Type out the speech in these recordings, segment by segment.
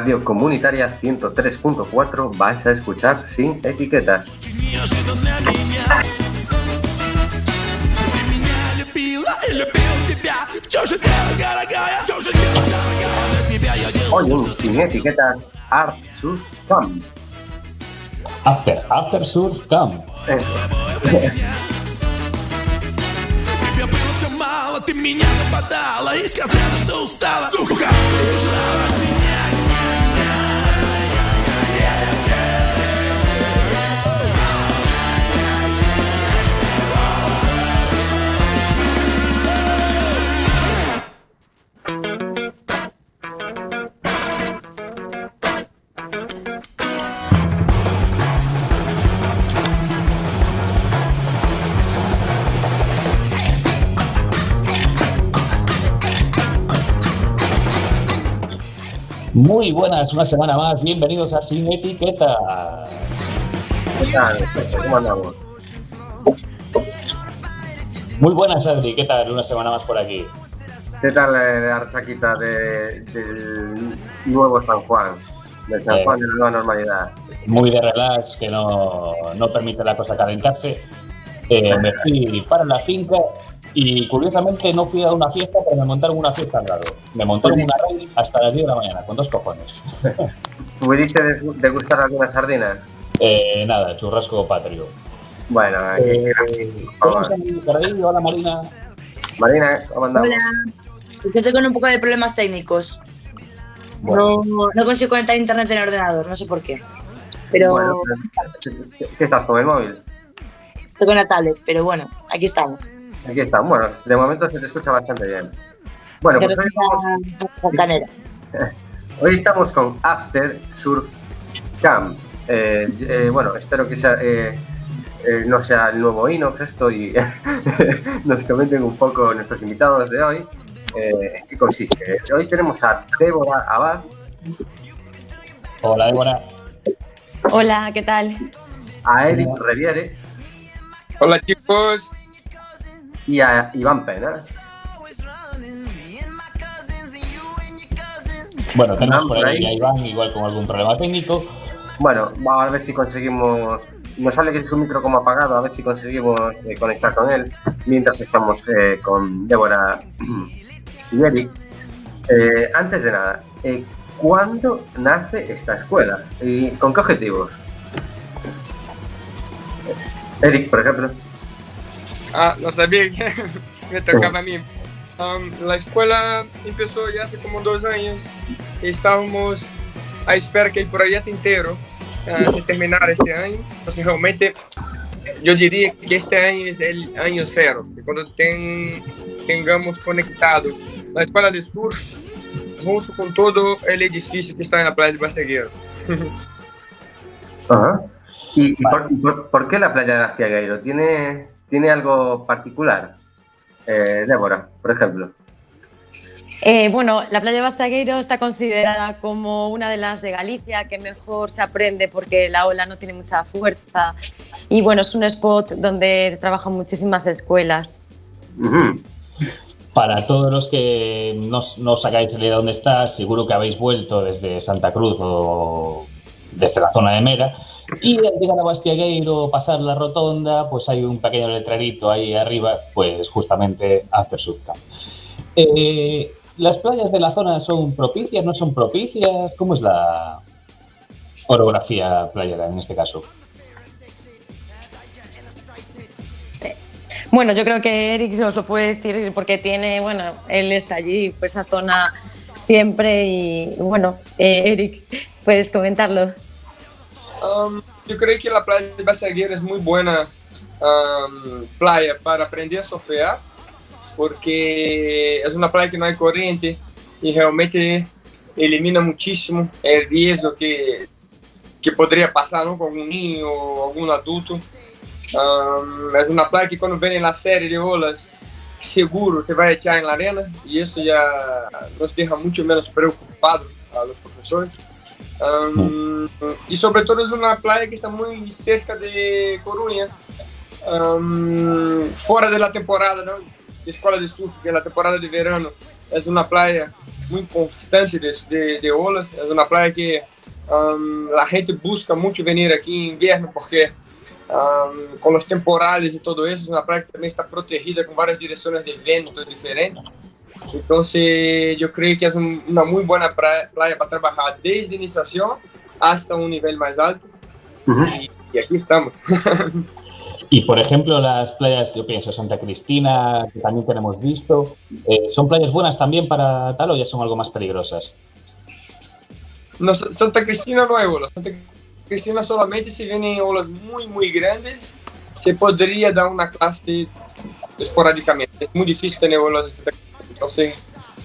Radio Comunitaria 103.4 vais a escuchar sin etiquetas. Hoy en sin etiquetas Art Sur Camp. After, After Surf Camp. Eso. Ты меня западала и сказала, что устала Сука! Muy buenas, una semana más. Bienvenidos a Sin Etiqueta. ¿Qué tal? ¿Cómo andamos? Muy buenas, Adri. ¿Qué tal? Una semana más por aquí. ¿Qué tal eh, la resaquita de, del nuevo San Juan? Del San Eh. Juan de la nueva normalidad. Muy de relax, que no, no permite la cosa calentarse. Eh, me fui para la finca y curiosamente no fui a una fiesta, pero me montaron una fiesta al lado. Me montaron una rave hasta las 10 de la mañana, con dos cojones. ¿Pudiste degustar algunas sardinas? Eh, nada, churrasco patrio. Bueno, aquí, Eh. Hola, Marina. Marina, ¿cómo andamos? Hola. Estoy con un poco de problemas técnicos. Bueno, No, no consigo conectar internet en el ordenador, no sé por qué. Pero bueno, ¿qué- ¿qué estás con el móvil? estoy con la tablet, pero bueno, aquí estamos. Aquí está. Bueno, de momento se te escucha bastante bien. Bueno, pues hoy fontanera. hoy estamos con After Surf Camp. Eh, eh, bueno, espero que sea, eh, eh, no sea el nuevo Inox esto y nos comenten un poco nuestros invitados de hoy. eh, en qué consiste. Hoy tenemos a Débora Abad, Hola, Débora. Hola, ¿qué tal? a Eric Reviere Hola chicos, y a Iván Pena. Bueno, tenemos por ahí. a Iván, igual con algún problema técnico. Bueno, vamos a ver si conseguimos. Nos sale que es un micro como apagado, a ver si conseguimos eh, conectar con él mientras estamos eh, con Débora y Eric. Eh, antes de nada, eh, ¿cuándo nace esta escuela? ¿Y con qué objetivos? Eric, por ejemplo. Ah, no sabía que me tocaba a mí. Um, la escuela empezó ya hace como dos años. Estábamos a esperar que el proyecto entero ah, se terminara este año. Entonces realmente yo diría que este año es el año cero. que cuando ten- tengamos conectado la escuela de surf junto con todo el edificio que está en la playa de Basteguero. Ajá. ¿Y, y por, por- por qué la playa de Astiagueiro? ¿Tiene, ¿Tiene algo particular? Eh, Débora, por ejemplo. Eh, bueno, la playa de Bastagueiro está considerada como una de las de Galicia que mejor se aprende porque la ola no tiene mucha fuerza y bueno, es un spot donde trabajan muchísimas escuelas. Para todos los que no, no os sacáis idea de dónde está, seguro que habéis vuelto desde Santa Cruz o desde la zona de Mera. Y al llegar a Bastiagueiro, pasar la rotonda, pues hay un pequeño letrerito ahí arriba, pues justamente After Surf Camp. Eh, ¿Las playas de la zona son propicias, no son propicias? ¿Cómo es la orografía playera en este caso? Bueno, yo creo que Eric nos lo puede decir porque tiene, bueno, él está allí, por esa zona siempre y bueno, eh, Eric, puedes comentarlo. Um, yo creo que la playa de Basagueira es muy buena um, playa para aprender a surfear, porque es una playa que no hay corriente y realmente elimina muchísimo el riesgo que, que podría pasar ¿no? con un niño o algún adulto. Um, es una playa que cuando viene la serie de olas, seguro te va a echar en la arena y eso ya nos deja mucho menos preocupados a los profesores. Um, y sobre todo es una playa que está muy cerca de Coruña, um, fuera de la temporada ¿no? de escuela de surf, que es la temporada de verano. Es una playa muy constante de, de, de olas, es una playa que um, la gente busca mucho venir aquí en invierno porque um, con los temporales y todo eso, es una playa que también está protegida con varias direcciones de viento diferentes. Entonces, yo creo que es un, una muy buena playa, playa, para trabajar desde iniciación hasta un nivel más alto. Uh -huh. y, y, aquí estamos. y, por ejemplo, las playas, yo pienso, Santa Cristina, que también tenemos visto, eh, ¿son playas buenas también para tal o ya son algo más peligrosas? No, Santa Cristina no hay olas. Santa Cristina solamente si vienen olas muy, muy grandes, se podría dar una clase esporádicamente. Es muy difícil tener olas en Santa Entonces,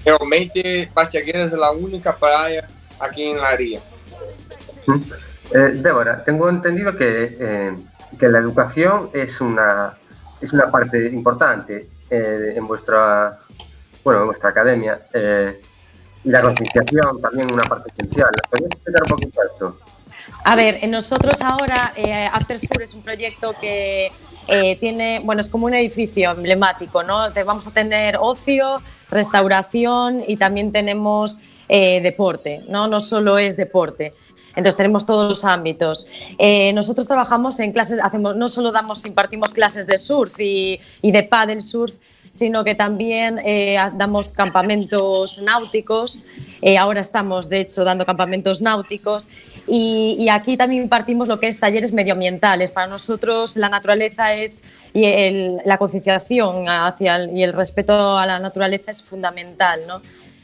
realmente, Bastiagueras es la única playa aquí en la área. Eh, Débora, tengo entendido que, eh, que, la educación es una, es una parte importante eh, en vuestra bueno, en vuestra academia eh, y la concienciación también una parte esencial. ¿Podrías explicar un poquito esto? A ver, nosotros ahora, eh, After Sur es un proyecto que eh, tiene, bueno, es como un edificio emblemático, ¿no? Vamos a tener ocio, restauración y también tenemos eh, deporte, ¿no? No solo es deporte. Entonces tenemos todos los ámbitos. Eh, nosotros trabajamos en clases, hacemos, no solo damos, impartimos clases de surf y, y de paddle surf, sino que también damos campamentos náuticos. Ahora estamos, de hecho, dando campamentos náuticos y, y, aquí también impartimos lo que es talleres medioambientales. Para nosotros la naturaleza es y el, la concienciación hacia el, y el respeto a la naturaleza es fundamental, ¿no?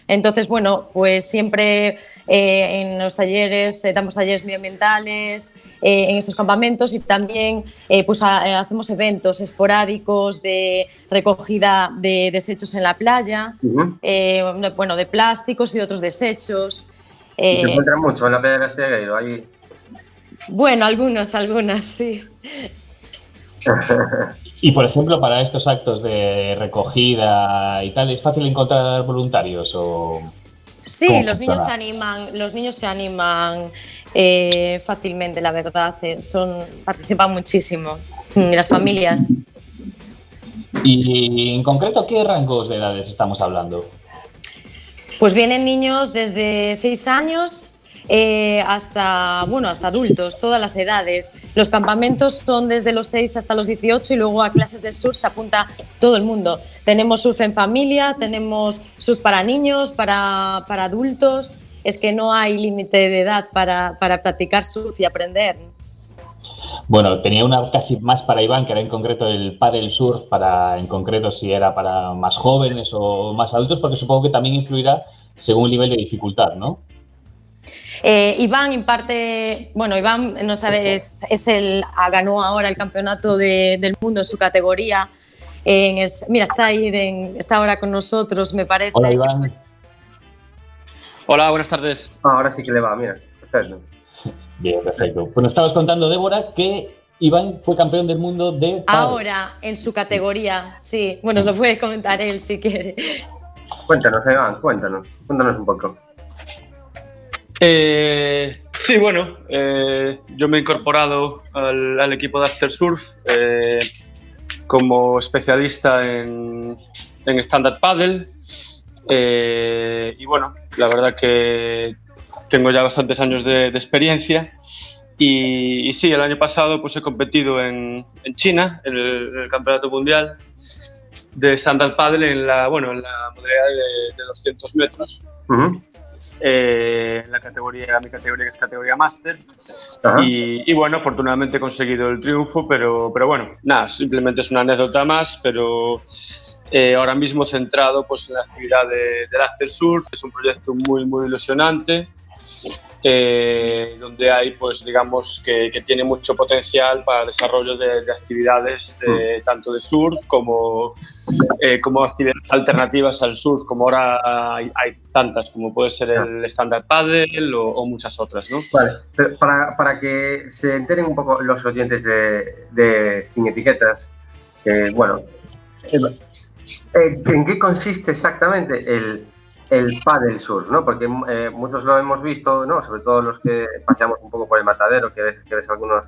Entonces, bueno, pues siempre eh, en los talleres eh, damos talleres medioambientales eh, en estos campamentos y también pues a, hacemos eventos esporádicos de recogida de desechos en la playa, uh -huh. bueno, de plásticos y otros desechos. ¿Se encuentran mucho en la playa de. Bueno, algunos, algunas, sí. Y, por ejemplo, para estos actos de recogida y tal, ¿es fácil encontrar voluntarios o...? Sí, los niños, se animan, los niños se animan eh, fácilmente, la verdad. Eh, son, participan muchísimo. Y las familias. ¿Y en concreto qué rangos de edades estamos hablando? Pues vienen niños desde 6 años eh, hasta, bueno, hasta adultos, todas las edades. Los campamentos son desde los 6 hasta los 18 y luego a clases de surf se apunta todo el mundo. Tenemos surf en familia, tenemos surf para niños, para, para adultos. Es que no hay límite de edad para, para practicar surf y aprender. Bueno, tenía una casi más para Iván, que era en concreto el paddle surf, para, en concreto si era para más jóvenes o más adultos, porque supongo que también influirá según el nivel de dificultad, ¿no? Eh, Iván imparte, bueno, Iván no sabe, es, es el, ganó ahora el campeonato de, del mundo en su categoría. En, es, mira, está ahí, de, está ahora con nosotros, me parece. Hola, Iván. Hola, buenas tardes. Ah, ahora sí que le va, mira, perfecto. Bien, perfecto. Pues nos estabas contando, Débora, que Iván fue campeón del mundo de. Ahora, en su categoría, sí. Bueno, os lo puede comentar él si quiere. Cuéntanos, Iván, cuéntanos. Cuéntanos un poco. Eh, sí, bueno, eh, yo me he incorporado al, equipo de After Surf eh, como especialista en, en Standard Paddle. Y bueno, la verdad que tengo ya bastantes años de, experiencia. Y, sí, el año pasado pues he competido en, en China, en el, Campeonato Mundial de Standard Paddle en la, bueno, en la modalidad de, de 200 metros. Uh -huh eh, la categoría, mi categoría que es categoría máster. Y, y, bueno, afortunadamente he conseguido el triunfo, pero, pero bueno, nada, simplemente es una anécdota más, pero eh, ahora mismo centrado pues, en la actividad de, del After Surf, es un proyecto muy, muy ilusionante. Eh, donde hay, pues digamos, que, que, tiene mucho potencial para el desarrollo de, de actividades de, mm. tanto de surf como, eh, como actividades alternativas al surf, como ahora hay, hay tantas, como puede ser el Standard Paddle o, o, muchas otras, ¿no? Vale, pero para, para, que se enteren un poco los oyentes de, de Sin Etiquetas, eh, bueno, ¿en qué consiste exactamente el el paddle surf, ¿no? Porque eh, muchos lo hemos visto, ¿no? Sobre todo los que paseamos un poco por el matadero, que ves, que ves algunos,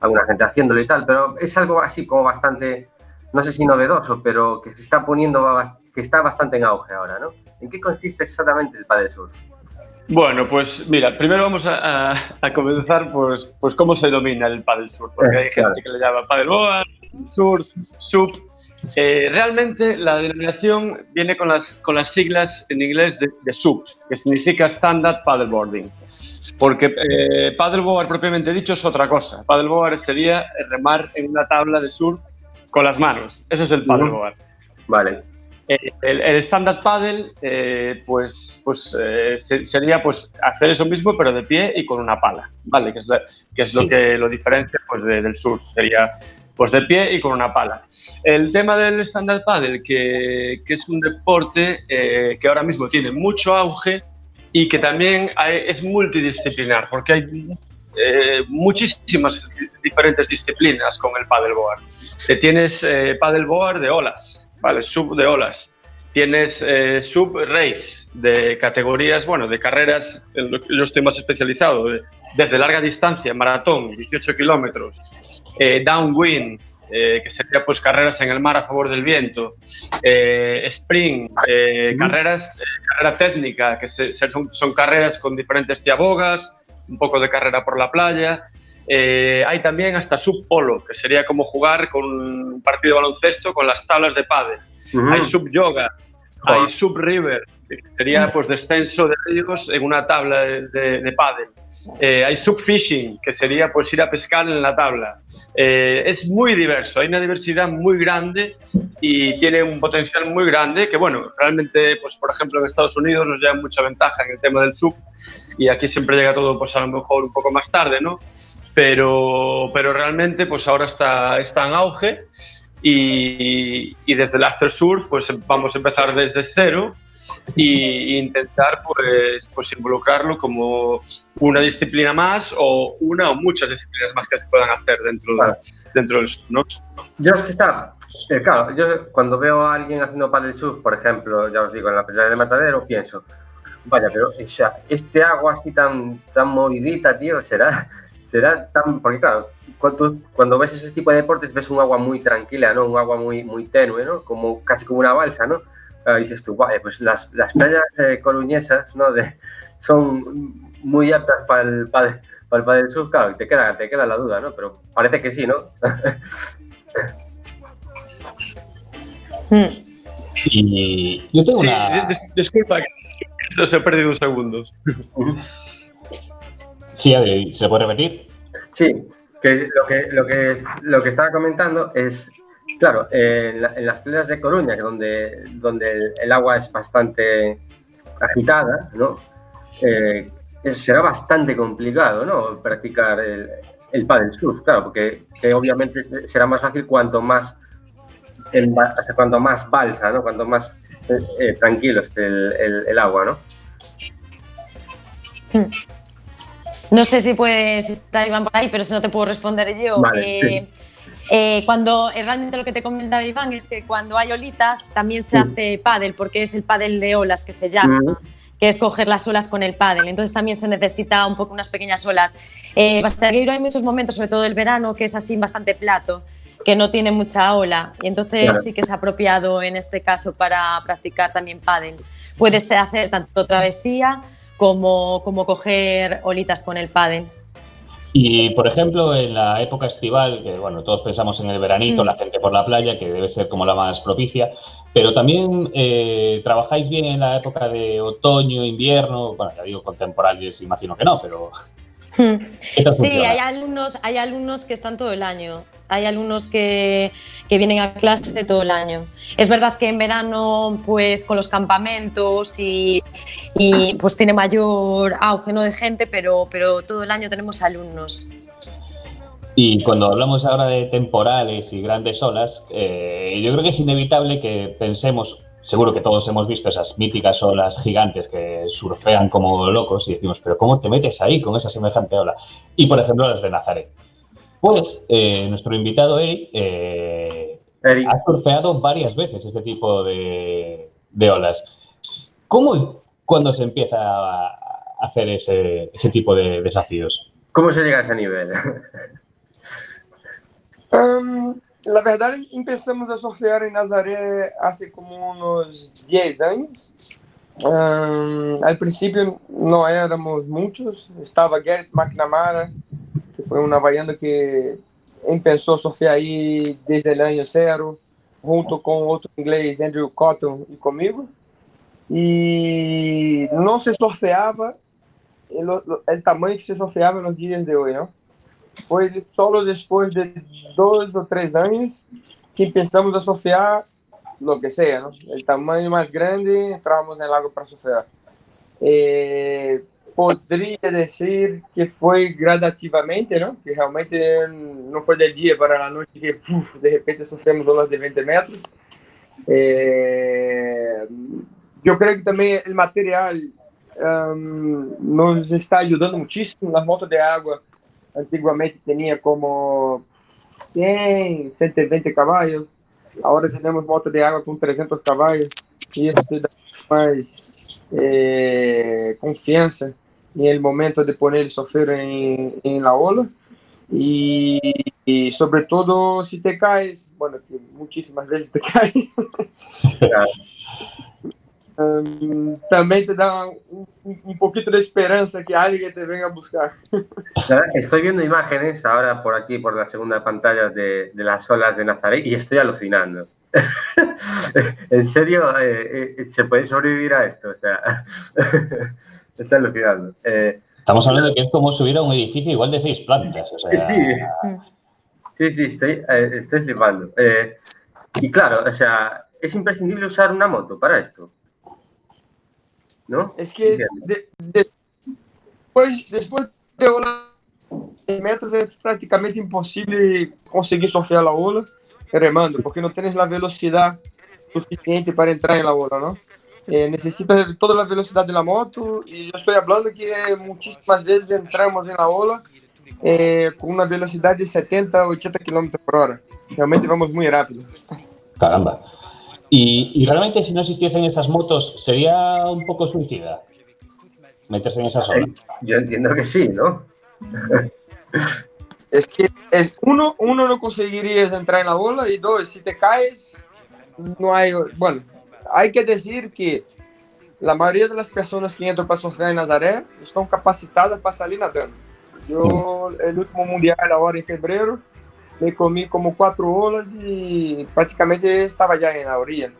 alguna gente haciéndolo y tal, pero es algo así como bastante, no sé si novedoso, pero que se está poniendo, que está bastante en auge ahora, ¿no? ¿En qué consiste exactamente el paddle surf? Bueno, pues mira, primero vamos a, a- a comenzar pues, pues cómo se domina el paddle surf, porque Eh, hay gente que le llama paddleboard, surf, sup. Eh, realmente la denominación viene con las, con las siglas en inglés de, de SUP, que significa Standard Paddleboarding. Porque eh, paddleboard propiamente dicho es otra cosa. Paddleboard sería remar en una tabla de surf con las manos. Ese es el paddleboard. Vale. Eh, el, el stand-up paddle, eh, pues, pues eh, se- sería pues hacer eso mismo, pero de pie y con una pala, ¿vale? Que es, la- que es Sí. lo que lo diferencia pues, de- del surf. Sería pues de pie y con una pala. El tema del stand-up paddle, que, que es un deporte eh, que ahora mismo tiene mucho auge y que también hay- es multidisciplinar, porque hay eh, muchísimas diferentes disciplinas con el paddleboard. Eh, tienes eh, paddleboard de olas, ¿vale? Sub de olas. Tienes eh, sub race de categorías, bueno, de carreras, yo estoy más especializado, de- desde larga distancia, maratón, 18 kilómetros, eh, downwind, eh, que sería pues carreras en el mar a favor del viento, eh, sprint, eh, carreras, eh, carrera técnica, que se- son, son carreras con diferentes tiabogas, un poco de carrera por la playa. Eh, hay también hasta sub polo, que sería como jugar con un partido de baloncesto con las tablas de pádel. Ujú. Hay sub yoga, Joder. hay sub river, que sería pues descenso de ríos en una tabla de, de, de pádel. Eh, hay sub fishing, que sería pues ir a pescar en la tabla. Eh, es muy diverso, hay una diversidad muy grande y tiene un potencial muy grande que bueno, realmente pues por ejemplo en Estados Unidos nos lleva mucha ventaja en el tema del sub y aquí siempre llega todo pues a lo mejor un poco más tarde, ¿no? Pero, pero realmente pues ahora está, está en auge y, y desde el After Surf pues vamos a empezar desde cero y intentar pues, pues involucrarlo como una disciplina más o una o muchas disciplinas más que se puedan hacer dentro, de- Claro. dentro del surf, ¿no? Yo es que está, eh, claro, yo cuando veo a alguien haciendo paddle surf, por ejemplo, ya os digo, en la playa de Matadero, pienso, vaya, pero o sea, este agua así tan, tan movidita, tío, será, será tan, porque claro, cuando, cuando ves ese tipo de deportes ves un agua muy tranquila, ¿no? Un agua muy, muy tenue, ¿no? Como, casi como una balsa, ¿no? Claro, dices tú, vaya, pues las, las playas eh, coruñesas, ¿no? De, son muy aptas para el, para, el- para el paddle surf, claro, y te queda, te queda la duda, ¿no? Pero parece que sí, ¿no? Mm. Y yo tengo Sí, una. dis- disculpa, que se ha perdido unos segundos. Sí, Adri, ¿se puede repetir? Sí, que lo que, lo que, lo que estaba comentando es, claro, eh, en, la- en las playas de Coruña, donde, donde el, el agua es bastante agitada, ¿no? Eh, será bastante complicado, ¿no? Practicar el, el paddle surf, claro, porque que obviamente será más fácil cuanto más, hasta cuanto más balsa, ¿no? Cuanto más eh, eh, tranquilo esté el, el- el agua, ¿no? No sé si puede si está Iván por ahí, pero si no te puedo responder yo. Vale, Eh, eh, cuando eh, realmente lo que te comentaba Iván es que cuando hay olitas también se hace pádel, porque es el pádel de olas que se llama, Mm. que es coger las olas con el pádel. Entonces también se necesita un poco unas pequeñas olas. Eh, Bastagueiro hay muchos momentos, sobre todo el verano, que es así bastante plato, que no tiene mucha ola. Y entonces Claro. sí que es apropiado en este caso para practicar también pádel. Puedes hacer tanto travesía como, como coger olitas con el pádel. Y, por ejemplo, en la época estival, que bueno, todos pensamos en el veranito, Mm. la gente por la playa, que debe ser como la más propicia, pero también eh, trabajáis bien en la época de otoño, invierno, bueno, ya digo contemporáneos, imagino que no, pero ¿qué tal Sí, funciona? hay alumnos, hay alumnos que están todo el año. Hay alumnos que, que vienen a clase todo el año. Es verdad que en verano, pues con los campamentos y, y, pues tiene mayor auge ¿no? de gente, pero, pero todo el año tenemos alumnos. Y cuando hablamos ahora de temporales y grandes olas, eh, yo creo que es inevitable que pensemos, seguro que todos hemos visto esas míticas olas gigantes que surfean como locos y decimos, pero ¿cómo te metes ahí con esa semejante ola? Y por ejemplo las de Nazaret. Pues eh, nuestro invitado Eric eh, Eric, ha surfeado varias veces este tipo de, de olas. ¿Cómo, cuando se empieza a hacer ese, ese tipo de desafíos. ¿Cómo se llega a ese nivel? Ahn, la verdad, empezamos a surfear en Nazaré hace como unos 10 años. Ahn, al principio no éramos muchos. Estaba Garrett McNamara, que fue un havaiano que empezó a surfear ahí desde el año cero, junto con otro inglés, Andrew Cotton, y conmigo. Y no se surfeaba el, el tamaño que se surfeaba en los días de hoy, ¿no? Foi solo después de dos o tres años que empezamos a surfear lo que sea, ¿no? El tamaño más grande, entramos en el lago para surfear. Eh, podría decir que foi gradativamente, ¿no? Que realmente no fue del día para la noche que uf, de repente surfemos olas de 20 metros. Eh, yo creo que también el material um, nos está ayudando muchísimo. Las motos de agua antiguamente tenía como 100, 120 caballos. Ahora tenemos motos de agua con 300 caballos y eso te da más eh, confianza en el momento de poner el sofero en, en la ola. Y, y, sobre todo si te caes, bueno, que muchísimas veces te caes. Um, también te da un, un, poquito de esperanza que alguien te venga a buscar. Estoy viendo imágenes ahora por aquí, por la segunda pantalla de, de las olas de Nazaret y estoy alucinando. en serio, eh, eh, ¿se puede sobrevivir a esto? O sea, estoy alucinando. Eh, Estamos hablando de que es como subir a un edificio igual de seis plantas. O sea... Sí, sí, sí, estoy, eh, estoy flipando. Eh, y claro, o sea, es imprescindible usar una moto para esto. ¿No? Es que de, de, después, después de ola de metros es prácticamente imposible conseguir surfear la ola remando, porque no tienes la velocidad suficiente para entrar en la ola, ¿no? Eh, necesita toda la velocidad de la moto y yo estoy hablando que muchísimas veces entramos en la ola eh, con una velocidad de 70 80 kilómetros por hora. Realmente vamos muy rápido. Caramba. Y, y, realmente si no existiesen esas motos, ¿sería un poco suicida meterse en esa zona? Yo entiendo que sí, ¿no? es que es uno, uno no conseguirías entrar en la ola y dos, si te caes, no hay, bueno, hay que decir que la mayoría de las personas que entran para surfear en Nazaré están capacitadas para salir nadando. Yo, el último mundial ahora en febrero, me comí como cuatro olas y prácticamente estaba ya en la orilla.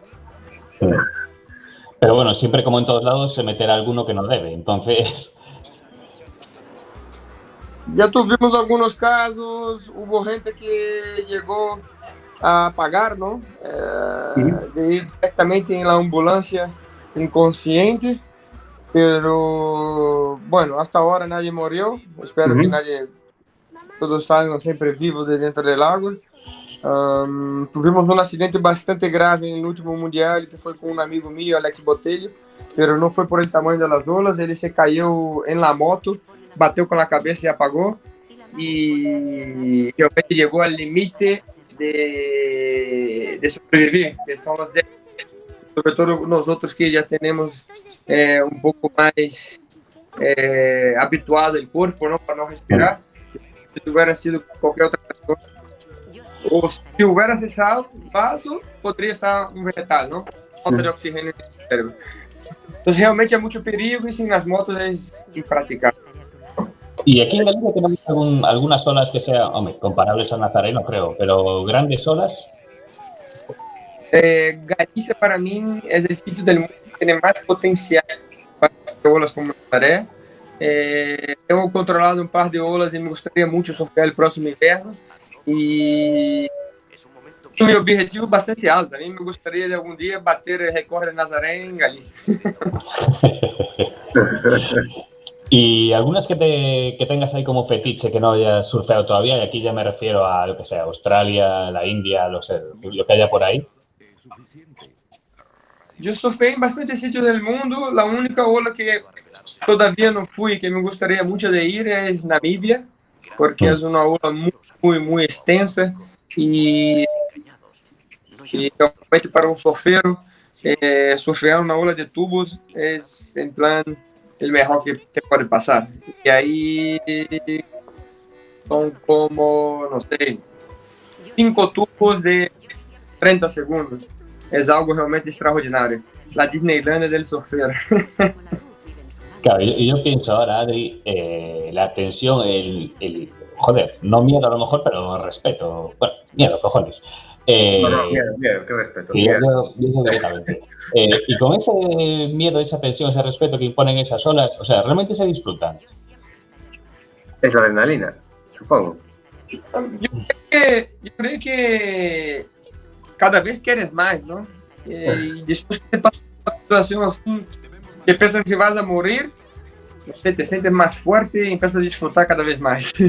Pero bueno, siempre como en todos lados se meterá alguno que no debe, entonces... Ya tuvimos algunos casos, hubo gente que llegó a pagar, ¿no? Eh, de ir directamente en la ambulancia inconsciente, pero bueno, hasta ahora nadie murió, espero -huh. que nadie, todos salgan siempre vivos de dentro del agua. Um, tuvimos un accidente bastante grave en el último mundial que fue con un amigo mío, Alex Botelho, pero no fue por el tamaño de las olas, ele se cayó en la moto, bateu con la cabeza y apagó y realmente llegó al límite de, de, sobrevivir, que son los de, sobre todo nosotros que ya tenemos eh, un poco más eh, habituado el cuerpo ¿no? para no respirar. Si hubiera sido cualquier otra persona, o si hubiera cesado el vaso, podría estar un vegetal, ¿no? Falta de oxígeno en el cerebro. Entonces realmente hay mucho perigo y sin las motos es impracticable. Y aquí en Galicia tenemos algún, algunas olas que sean, hombre, comparables a Nazareno, creo, pero grandes olas. Eh, Galicia para mí es el sitio del mundo que tiene más potencial para olas como Nazaré. Eh, tengo controlado un par de olas y me gustaría mucho surfear el próximo invierno. Y mi objetivo es bastante alto. A mí me gustaría de algún día bater el récord de Nazaré en Galicia. Y algunas que, te, que, tengas ahí como fetiche que no hayas surfeado todavía, y aquí ya me refiero a lo que sea, Australia, la India, lo, sé, lo que haya por ahí. Yo surfeé en bastantes sitios del mundo. La única ola que todavía no fui, que me gustaría mucho de ir, es Namibia, porque es una ola muy, muy, muy extensa y, y realmente para un surfero eh, surfear una ola de tubos es en plan el mejor que te puede pasar. Y ahí son como, no sé, cinco tubos de 30 segundos. Es algo realmente extraordinario. La Disneylandia del surfero. Claro, yo, yo pienso ahora, Adri, eh, la tensión, el, el- Joder, no miedo a lo mejor, pero respeto. Bueno, miedo, cojones. Eh, No, no, miedo, miedo, qué respeto. Miedo. yo directamente. Eh, y con ese miedo, esa tensión, ese respeto que imponen esas olas, o sea, realmente se disfrutan. Es la adrenalina, supongo. Yo creo que, yo creo que cada vez quieres más, ¿no? Eh, Y después que te pasa una situación así, que piensas que vas a morir, te sientes más fuerte y empiezas a disfrutar cada vez más.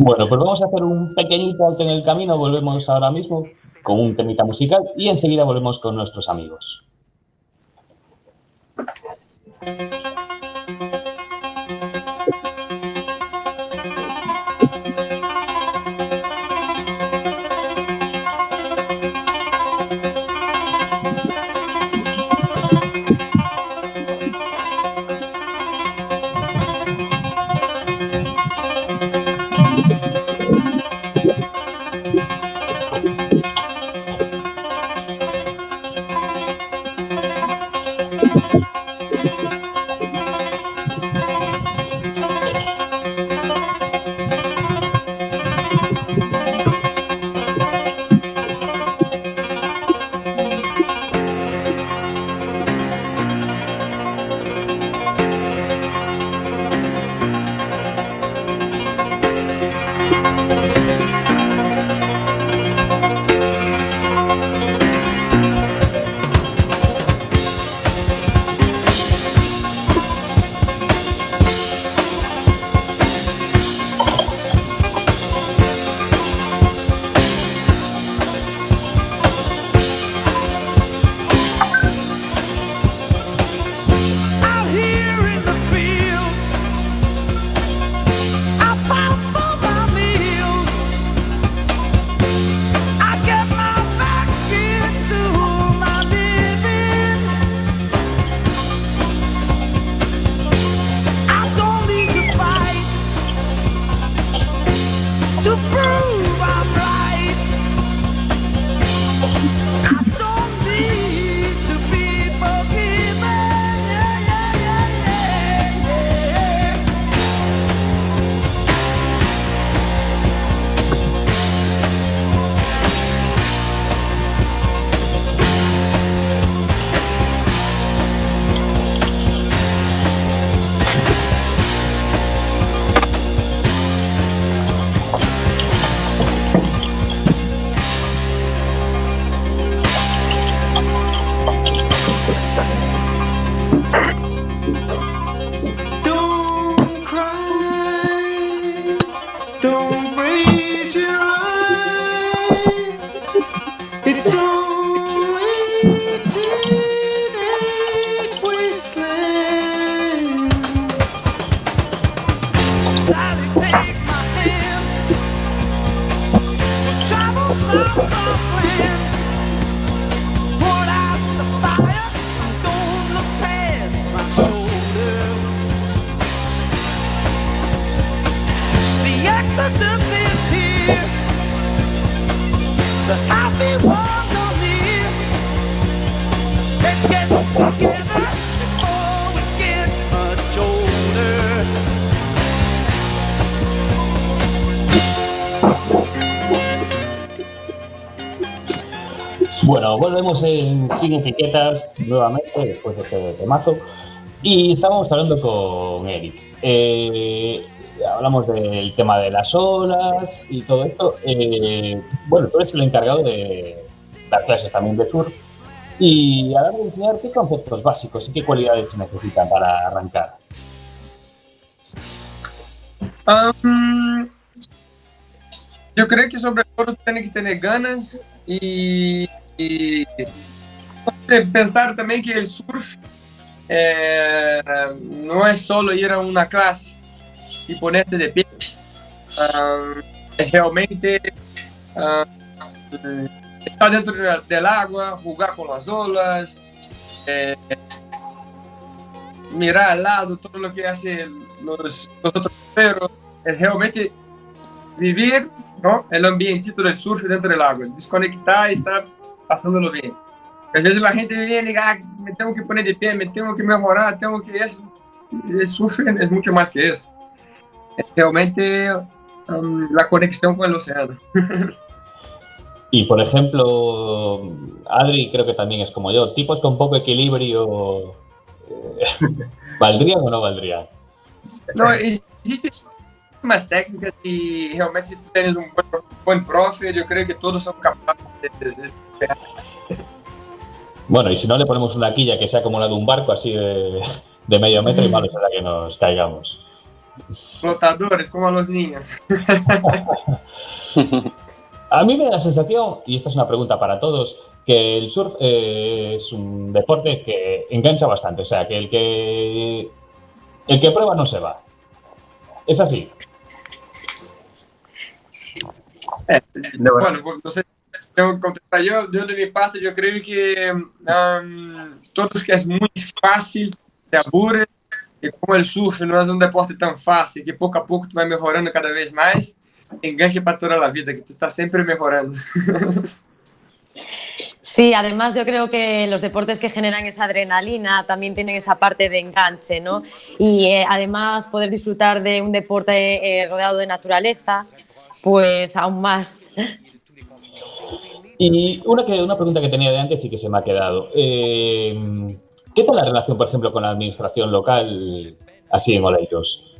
Bueno, pues vamos a hacer un pequeñito alto en el camino, volvemos ahora mismo con un temita musical y enseguida volvemos con nuestros amigos. Volvemos en Sin Etiquetas nuevamente después de este temazo. Y estábamos hablando con Eric. Eh, hablamos del tema de las olas y todo esto. Eh, bueno, tú eres el encargado de dar clases también de surf. Y a la hora de enseñar, ¿qué conceptos básicos y qué cualidades se necesitan para arrancar? Am, yo creo que sobre todo tiene que tener ganas y, y pensar también que el surf eh, no es solo ir a una clase y ponerte de pie. Am, es realmente am, estar dentro de- del agua, jugar con las olas, eh, mirar al lado todo lo que hacen los, otros perros, es realmente vivir ¿no? el ambientito del surf dentro del agua, desconectar estar pasándolo bien. Às vezes la gente viene ah, me tengo que poner de pie, me tengo que mejorar, tengo que eso. El surf es mucho más que eso. Es realmente um, la conexión con el océano. Y por ejemplo, Adri creo que también es como yo, tipos con poco equilibrio, eh, ¿valdrían o no valdrían? Não, ex- umas técnicas e realmente se tu tens um bom, bom profe, eu creio que todos são capazes de, de, de Bueno, y si no le ponemos una quilla que sea como la de un barco, así de, de medio metro, y malo será que nos caigamos. flotadores, como a los niños. A mí me da la sensación, y esta es una pregunta para todos, que el surf eh, es un deporte que engancha bastante. O sea, que el que el que prueba no se va. Es así. Débora, Bueno, você tenho que contestar eu, eu de minha parte, eu creio que um, todos que é muito fácil, te aburre, e como o surf não é um deporte tão fácil, que pouco a pouco tu vai melhorando cada vez mais, enganche para toda a vida, que tu está sempre melhorando. Sí, además yo creo que los deportes que generan esa adrenalina también tienen esa parte de enganche, ¿no? Y eh, además poder disfrutar de un deporte eh, rodeado de naturaleza, pues aún más. Y una, que, una pregunta que tenía de antes y que se me ha quedado. Eh, ¿Qué tal la relación, por ejemplo, con la administración local, así en Oleiros?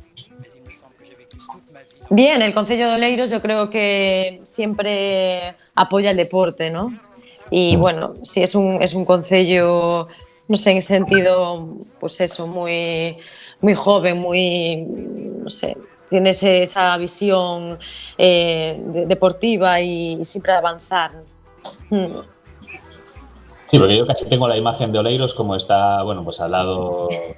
Bien, el Concello de Oleiros yo creo que siempre apoya el deporte, ¿no? Y bueno, sí, es un, es un concello, no sé, en ese sentido, pues eso, muy, muy joven, muy, no sé, tiene ese- esa visión eh, de- deportiva y, siempre de avanzar. Mm. Sí, porque yo casi tengo la imagen de Oleiros como está, bueno, pues al lado eh,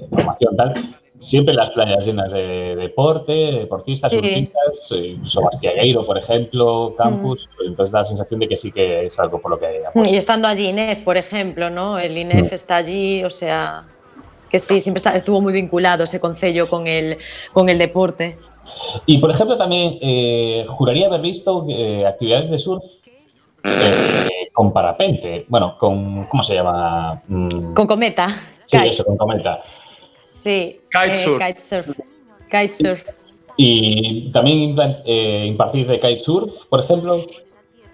de formación tal. Siempre las playas llenas de deporte, deportistas, Sí. surfistas, eh, incluso Bastiagueiro, por ejemplo, campus. Entonces da la sensación de que sí que es algo por lo que apuesta. Y estando allí INEF, por ejemplo, ¿no? El INEF Mm. está allí, o sea, que sí, siempre está- estuvo muy vinculado ese concello con el, con el deporte. Y por ejemplo, también eh, juraría haber visto eh, actividades de surf eh, con parapente. Bueno, con. ¿Cómo se llama? Mm, Con Cometa. sí, Kite. eso, con cometa. Sí. Kitesurf. eh, kitesurf. Kitesurf. Y también eh, impartís de kitesurf, por ejemplo.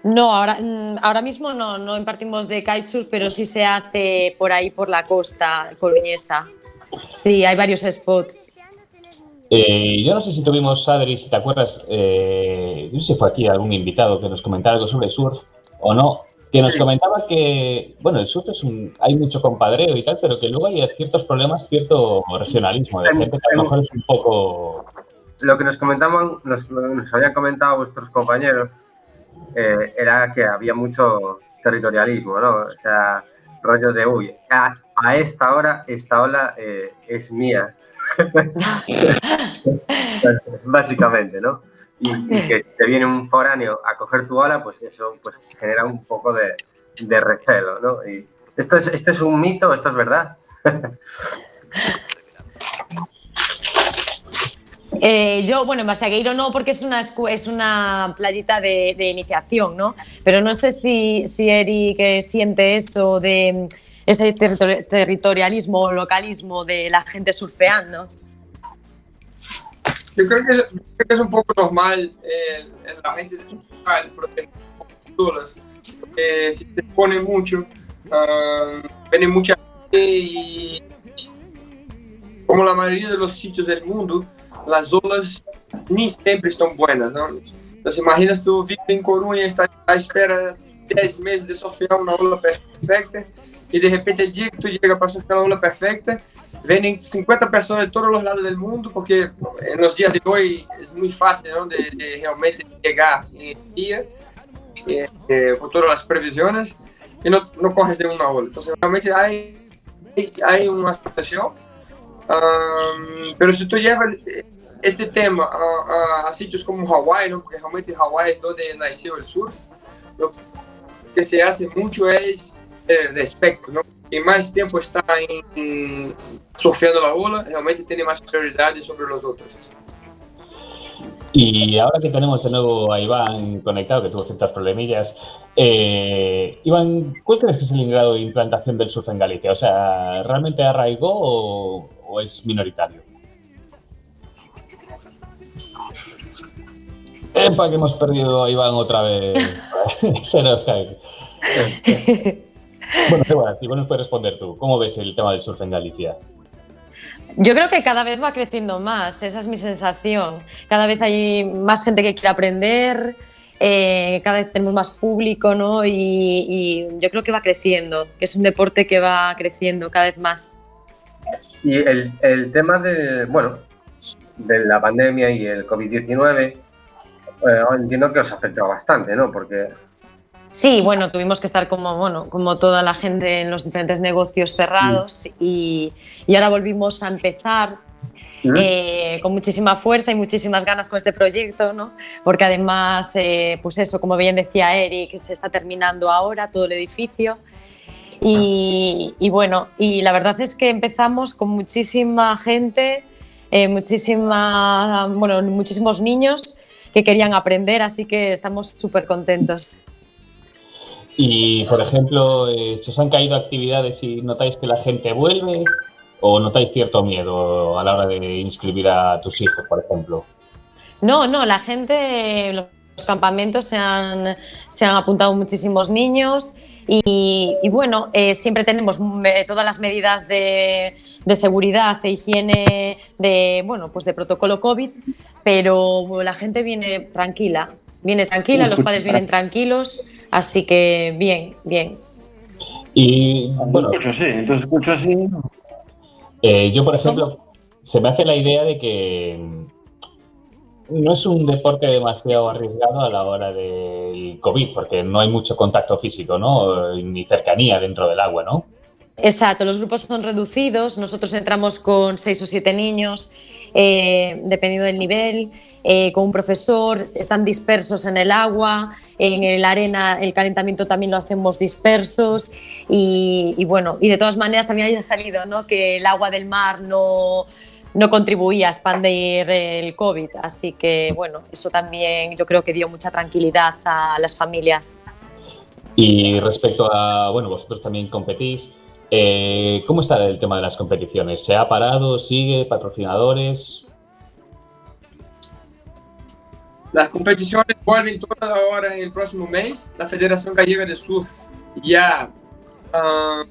No, ahora, mm, ahora mismo no, no impartimos de kitesurf, pero sí se hace por ahí, por la costa coruñesa. Sí, hay varios spots. Eh, yo no sé si tuvimos, Adri, si te acuerdas, eh, no sé si fue aquí algún invitado que nos comentara algo sobre surf o no, que nos Sí. comentaba que, bueno, el surf es un, hay mucho compadreo y tal, pero que luego hay ciertos problemas, cierto regionalismo, de Sí, gente que a lo mejor es un poco... lo que nos comentaban, nos, nos habían comentado vuestros compañeros, eh, era que había mucho territorialismo, ¿no? O sea, rollo de, uy, a, esta hora, esta ola eh, es mía. Básicamente, ¿no? Y, y que te viene un foráneo a coger tu ola, pues eso pues, genera un poco de, de recelo, ¿no? Y esto es, esto es un mito, esto es verdad. Eh, yo, bueno, en Bastiagueiro no, porque es una, es una playita de, de iniciación, ¿no? Pero no sé si, si Eric eh, siente eso de mm, ese territori- territorialismo o localismo de la gente surfeando. Eu creio que, es- creo que es un poco normal eh, la gente local porque si se expone mucho, ah, viene mucha gente y como la mayoría de los sitios del mundo, las olas ni siempre están buenas, ¿no? Entonces imaginas tú vives en Coruña, estás a espera 10 meses de surfear una ola perfecta y de repente el día que tú llegas para surfear la ola perfecta, vienen 50 personas de todos los lados del mundo, porque en los días de hoy es muy fácil ¿no? de, de realmente llegar en el día, eh, eh, con todas las previsiones, y no, no coges de una ola. Entonces realmente hay, hay una situación, um, pero si tú llevas este tema a, a- a sitios como Hawái, ¿no? porque realmente Hawái es donde nació el surf, lo que se hace mucho es el respeto, ¿no? Y más tiempo está en, surfeando la ola, realmente tiene más prioridades sobre los otros. Y ahora que tenemos de nuevo a Iván conectado, que tuvo ciertas problemillas, eh, Iván, ¿cuál crees que es el grado de implantación del surf en Galicia? O sea, ¿realmente arraigó o, o es minoritario? Epa, que hemos perdido a Iván otra vez. Se nos cae. Bueno, bueno, Iván nos puedes responder tú. ¿Cómo ves el tema del surf en Galicia? Yo creo que cada vez va creciendo más, esa es mi sensación. Cada vez hay más gente que quiere aprender, eh, cada vez tenemos más público, ¿no? Y, y yo creo que va creciendo, que es un deporte que va creciendo cada vez más. Y el, el tema de, bueno, de la pandemia y el COVID-19, eh, entiendo que os afectó bastante, ¿no? Porque Sí, bueno, tuvimos que estar como, bueno, como toda la gente en los diferentes negocios cerrados y, y ahora volvimos a empezar eh, con muchísima fuerza y muchísimas ganas con este proyecto, ¿no? Porque además, eh, pues eso, como bien decía Eric, se está terminando ahora todo el edificio. Y, y bueno, y la verdad es que empezamos con muchísima gente, eh, muchísima, bueno, muchísimos niños que querían aprender, así que estamos súper contentos. Y, por ejemplo, eh, ¿se os han caído actividades y notáis que la gente vuelve? ¿O notáis cierto miedo a la hora de inscribir a tus hijos, por ejemplo? No, no, la gente, los campamentos se han, se han apuntado muchísimos niños y, y bueno, eh, siempre tenemos eh, todas las medidas de, de seguridad e higiene de, bueno, pues de protocolo COVID, pero la gente viene tranquila, viene tranquila, los padres vienen tranquilos, así que bien, bien. Y bueno, Escucho así, entonces escucho así. eh, yo, por ejemplo, se me hace la idea de que mm, no es un deporte demasiado arriesgado a la hora del COVID, porque no hay mucho contacto físico, ¿no? Ni cercanía dentro del agua, ¿no? Exacto, los grupos son reducidos, nosotros entramos con seis o siete niños, eh, dependiendo del nivel, eh, con un profesor, están dispersos en el agua, en la arena el calentamiento también lo hacemos dispersos y, bueno, y de todas maneras también haya salido ¿no? que el agua del mar no, no contribuía a expandir el COVID, así que bueno, eso también yo creo que dio mucha tranquilidad a las familias. Y respecto a, bueno, vosotros también competís, eh, ¿cómo está el tema de las competiciones? ¿Se ha parado? ¿Sigue? ¿Patrocinadores? Las competiciones vuelven todas ahora en el próximo mes. La Federación Gallega de Surf ya ah,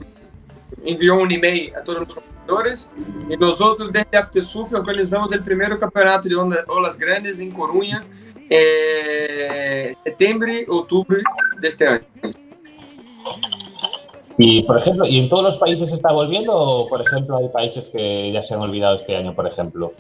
envió un email a todos los competidores y nosotros desde After Surf organizamos el primer campeonato de olas grandes en Coruña en septiembre, octubre de este año. Y, por ejemplo, ¿y en todos los países se está volviendo o, por ejemplo, hay países que ya se han olvidado este año, por ejemplo?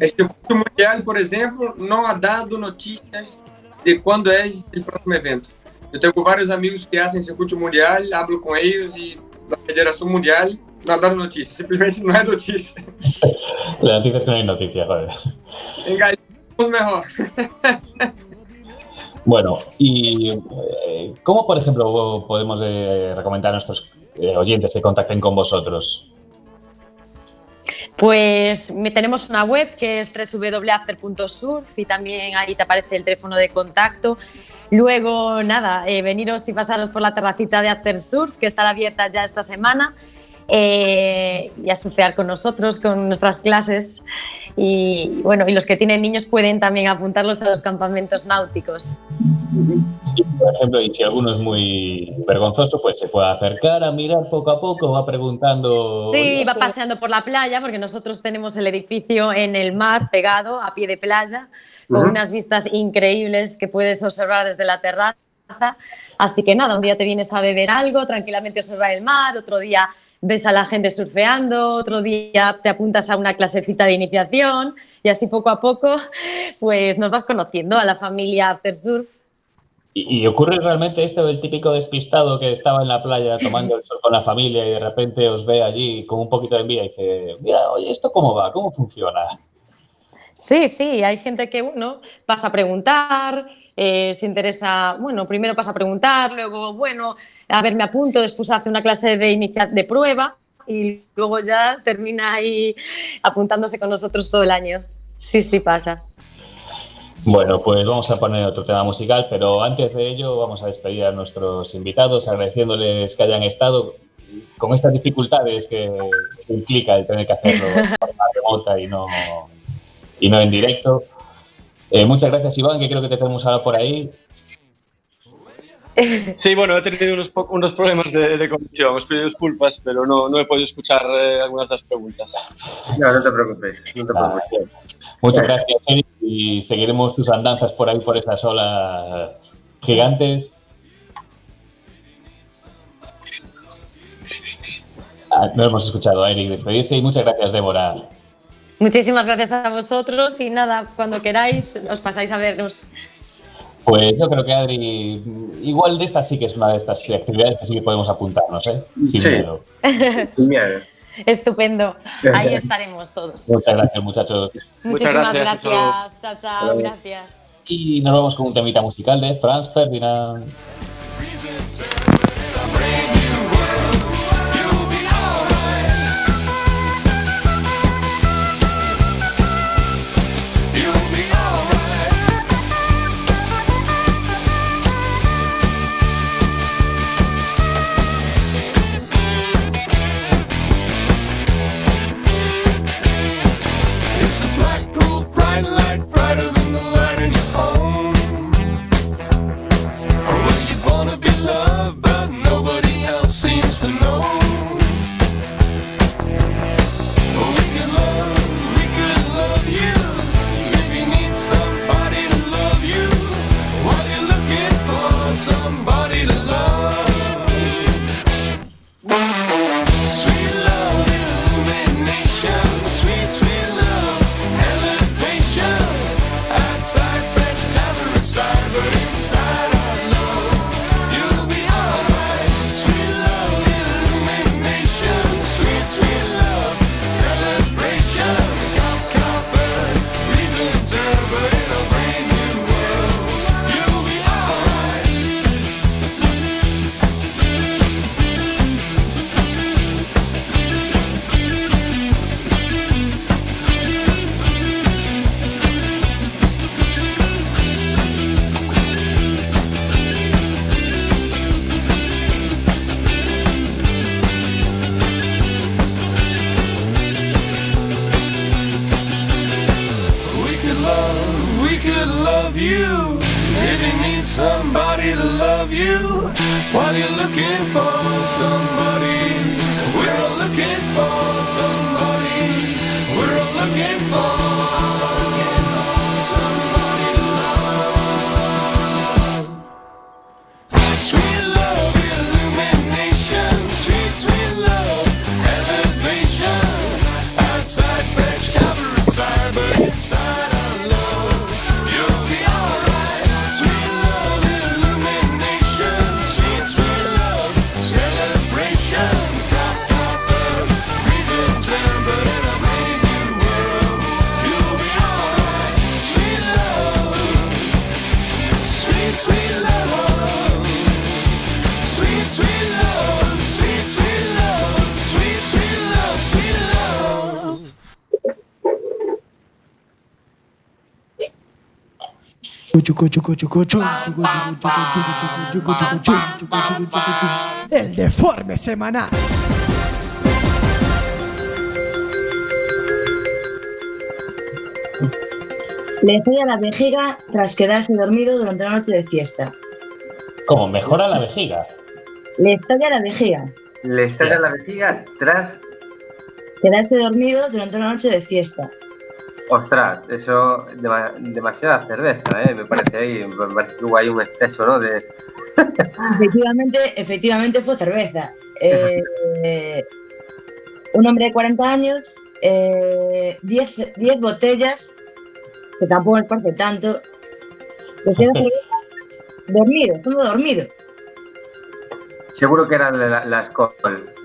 El circuito mundial, por ejemplo, no ha dado noticias de cuándo es el próximo evento. Yo tengo varios amigos que hacen circuito mundial, hablo con ellos y la Federación Mundial no ha dado noticias, simplemente no hay noticias. La noticia es que no hay noticia, joder. Es mejor. Bueno, y eh, ¿cómo, por ejemplo, podemos eh, recomendar a nuestros eh, oyentes que contacten con vosotros? Pues tenemos una web que es www.after.surf y también ahí te aparece el teléfono de contacto. Luego, nada, veniros y pasaros por la terracita de After Surf, que estará abierta ya esta semana, eh, y a surfear con nosotros, con nuestras clases. Y bueno, y los que tienen niños pueden también apuntarlos a los campamentos náuticos. Por ejemplo, y si alguno es muy vergonzoso, pues se puede acercar a mirar poco a poco, va preguntando. Sí, "Oye, va paseando por la playa, porque nosotros tenemos el edificio en el mar, pegado, a pie de playa, con unas vistas increíbles que puedes observar desde la terraza. Así que nada, un día te vienes a beber algo, tranquilamente observar el mar, otro día ves a la gente surfeando, otro día te apuntas a una clasecita de iniciación y así poco a poco pues nos vas conociendo a la familia After Surf. Y, y ocurre realmente esto del típico despistado que estaba en la playa tomando el sol con la familia y de repente os ve allí con un poquito de envidia y dice, mira, oye, ¿esto cómo va? ¿Cómo funciona? Sí, sí, hay gente que uno pasa a preguntar, eh, se interesa, bueno, primero pasa a preguntar, luego, bueno, a ver, me apunto, después hace una clase de, inicia- de prueba y luego ya termina ahí apuntándose con nosotros todo el año. Sí, sí pasa. Bueno, pues vamos a poner otro tema musical, pero antes de ello vamos a despedir a nuestros invitados agradeciéndoles que hayan estado con estas dificultades que implica el tener que hacerlo de forma remota y no, y no en directo. Eh, muchas gracias, Iván, que creo que te tenemos ahora por ahí. Sí, bueno, he tenido unos, unos problemas de, de conexión, os pido disculpas, pero no, no he podido escuchar eh, algunas de las preguntas. No, no te preocupes, no te Ah. Muchas gracias, Eric, y seguiremos tus andanzas por ahí, por esas olas gigantes. Ah, no hemos escuchado a Eric despedirse y muchas gracias, Débora. Muchísimas gracias a vosotros y nada, cuando queráis os pasáis a vernos. Pues yo creo que Adri, igual de esta sí que es una de estas actividades que sí que podemos apuntarnos, ¿eh? Sin Sí. miedo. Sin miedo. Estupendo. Ahí estaremos todos. Muchas gracias, muchachos. Muchísimas gracias, gracias. Chao, chao. Gracias. Y nos vamos con un temita musical de Franz Ferdinand. El deforme semanal. Le falla la vejiga tras quedarse dormido durante la noche de fiesta. ¿Cómo? ¿Mejora la vejiga? Le falla la vejiga. Le estalla la vejiga tras. Quedarse dormido durante una noche de fiesta. Ostras, eso. dema- demasiada cerveza, ¿eh? Me parece ahí. Me parece que hubo ahí un exceso, ¿no? De. Efectivamente, efectivamente fue cerveza. Eh, eh, un hombre de 40 años, eh, 10, 10 botellas, que tampoco me parece tanto, cerveza dormido, todo dormido. Seguro que eran la- las col.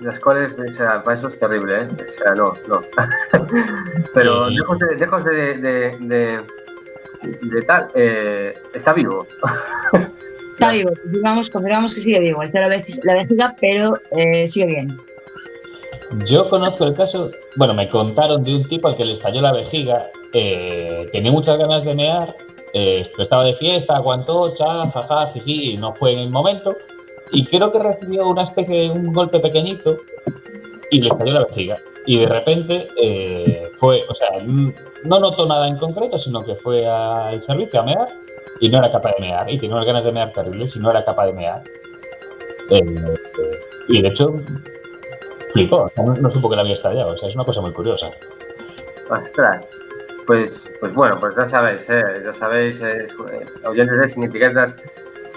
Las coles, o sea, para eso es terrible, ¿eh? O sea, no, no. Pero lejos de, lejos de, de, de- de tal, eh, está vivo. Está vivo, confirmamos, confirmamos que sigue vivo. Está la, la vejiga, pero eh, sigue bien. Yo conozco el caso, bueno, me contaron de un tipo al que le estalló la vejiga, eh, tenía muchas ganas de mear, eh, estaba de fiesta, aguantó, cha, jaja, jiji, y no fue en el momento, y creo que recibió una especie de un golpe pequeñito y le estalló la vejiga. Y de repente eh, fue, o sea, n- no notó nada en concreto, sino que fue al servicio a mear y no era capaz de mear, y tenía unas ganas de mear terribles y no era capaz de mear. Eh, eh, y de hecho, flipó, o sea, no, supo que le había estallado, o sea, es una cosa muy curiosa. Ostras. Pues, pues bueno, pues ya sabéis, eh, ya sabéis, oyentes de sin etiquetas,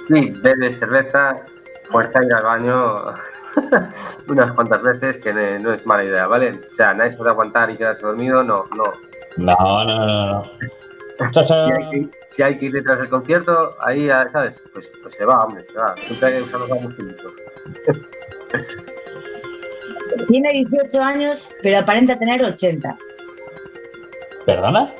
si bebes cerveza, fuerza ir al baño unas cuantas veces, que no es mala idea, ¿vale? O sea, nadie se puede aguantar y quedarse dormido, no, no. No, no, no, no. Cha, cha. Si hay, que, si hay que ir detrás del concierto, ahí, ¿sabes? Pues, pues se va, hombre, se va. Siempre hay que usar los juntos. Tiene 18 años, pero aparenta tener 80. ¿Perdona?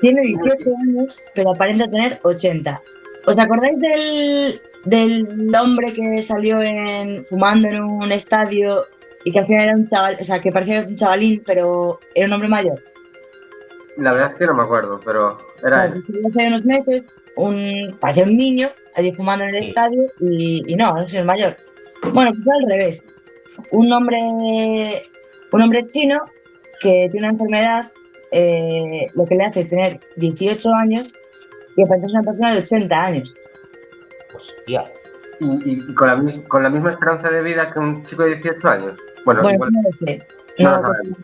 Tiene 18 años, pero aparenta tener 80. ¿Os acordáis del, del hombre que salió en, fumando en un estadio y que al final era un chaval, o sea, que parecía un chavalín, pero era un hombre mayor? La verdad es que no me acuerdo, pero era Bueno, él. pues hace unos meses, un, parecía un niño allí fumando en el Sí. estadio y, y no, no soy el mayor. Bueno, pues al revés. Un hombre, un hombre chino que tiene una enfermedad, eh, lo que le hace tener 18 años y aparenta ser una persona de 80 años. Hostia. Y, y- y con, la, mis- con la misma esperanza de vida que un chico de 18 años. Bueno, Bueno, igual, no lo sé. No No, lo no, sabemos,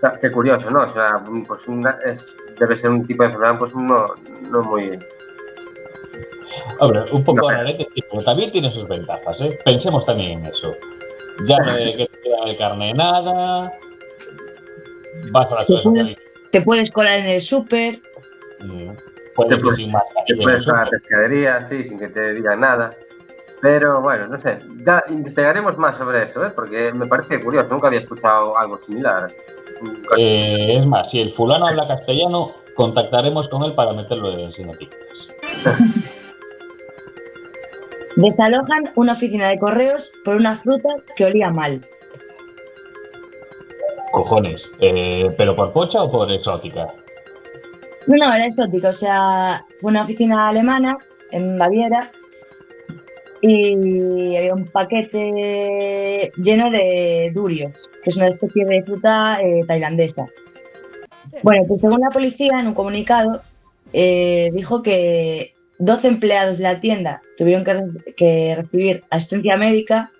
sé qué curioso, ¿no? O sea, un- pues una- es- debe ser un tipo de enfermedad, pues no, no muy. Hombre, un poco rarete, sí, pero también tiene sus ventajas, ¿eh? Pensemos también en eso. Ya no hay que tirar de carne nada. Vas a la ciudad. Te puedes colar en el súper. Puedes ir puedes- sin Te mascarilla. en el puedes ir a la súper. pescadería, sí, sin que te digan nada. Pero bueno, no sé. Ya investigaremos más sobre eso, ¿eh? Porque me parece curioso. Nunca había escuchado algo similar. Eh, es más, si el fulano habla castellano, contactaremos con él para meterlo en sin etiquetas. Desalojan una oficina de correos por una fruta que olía mal. Cojones. Eh, ¿Pero por pocha o por exótica? No, no, era exótico. O sea, fue una oficina alemana en Baviera y había un paquete lleno de durios, que es una especie de fruta eh, tailandesa. Bueno, pues según la policía, en un comunicado, eh, dijo que 12 empleados de la tienda tuvieron que, re- que recibir asistencia médica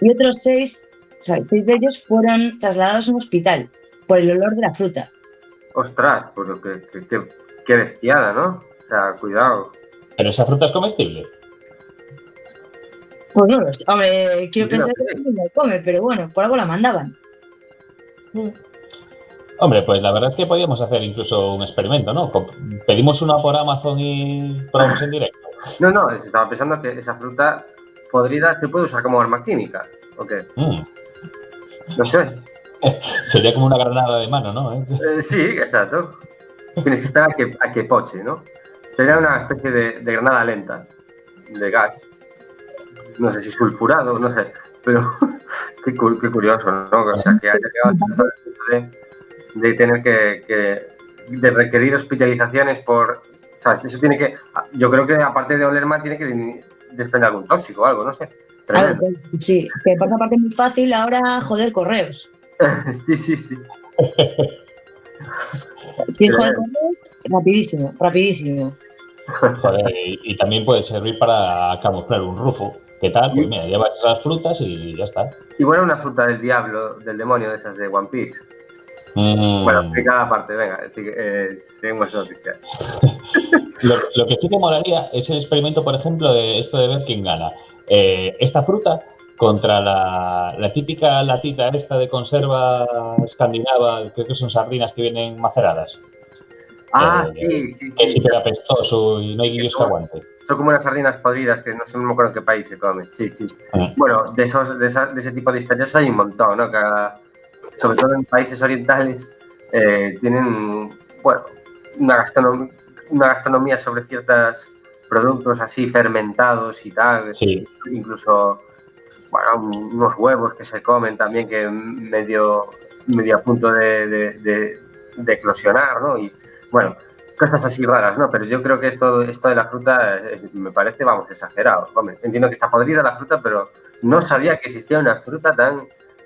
y otros 6, o sea, 6 de ellos fueron trasladados a un hospital por el olor de la fruta. Ostras, pues lo que, que, que- qué bestiada, ¿no? O sea, cuidado. ¿Pero esa fruta es comestible? Pues no lo sé. Hombre, quiero pensar que el mundo come, pero bueno, por algo la mandaban. Hombre, pues la verdad es que podíamos hacer incluso un experimento, ¿no? Pedimos una por Amazon y probamos en directo. No, no, estaba pensando que esa fruta podrida se puede usar como arma química. ¿O qué? Mm, No sé. sería como una granada de mano, ¿no? Eh, sí, exacto. Tienes que esperar a que, a que poche, ¿no? Sería una especie de, de granada lenta, de gas. No sé si sulfurado, no sé. Pero qué, qué curioso, ¿no? O sea, que haya llegado de, de tener que, que- de requerir hospitalizaciones por... ¿Sabes? Eso tiene que... Yo creo que aparte de oler mal, tiene que desprender algún tóxico o algo, no sé. Claro, pues, sí, es que por esa parte es muy fácil ahora joder correos. Sí, sí, sí. ¿Quieres joder correos? Rapidísimo, rapidísimo. Joder, y, y también puede servir para camuflar un rufo. ¿Qué tal? Pues mira, llevas esas frutas y ya está. Igual una fruta del diablo, del demonio de esas de One Piece. Mm, Bueno, explicada aparte, venga, sigue, eh, seguimos noticias. lo, lo que sí que molaría es el experimento, por ejemplo, de esto de ver quién gana. Eh, esta fruta contra la, la típica latita esta de conserva escandinava, creo que son sardinas que vienen maceradas. Ah, Eh, sí, sí, Que sí. apestoso y no hay Dios que aguante. Son como unas sardinas podridas que no sé, no me acuerdo en qué país se comen. Sí, sí. Mm. Bueno, de, esos, de, esa- de ese tipo de historias hay un montón, ¿no? Cada- sobre todo en países orientales eh, tienen, bueno, una, gastronom- una gastronomía sobre ciertos productos así fermentados y tal. Sí, incluso bueno, un- unos huevos que se comen también que medio, medio a punto de, de, de- de eclosionar, ¿no? Y bueno, cosas así raras, ¿no? Pero yo creo que esto, esto de la fruta me parece, vamos, exagerado. Hombre, entiendo que está podrida la fruta, pero no sabía que existía una fruta tan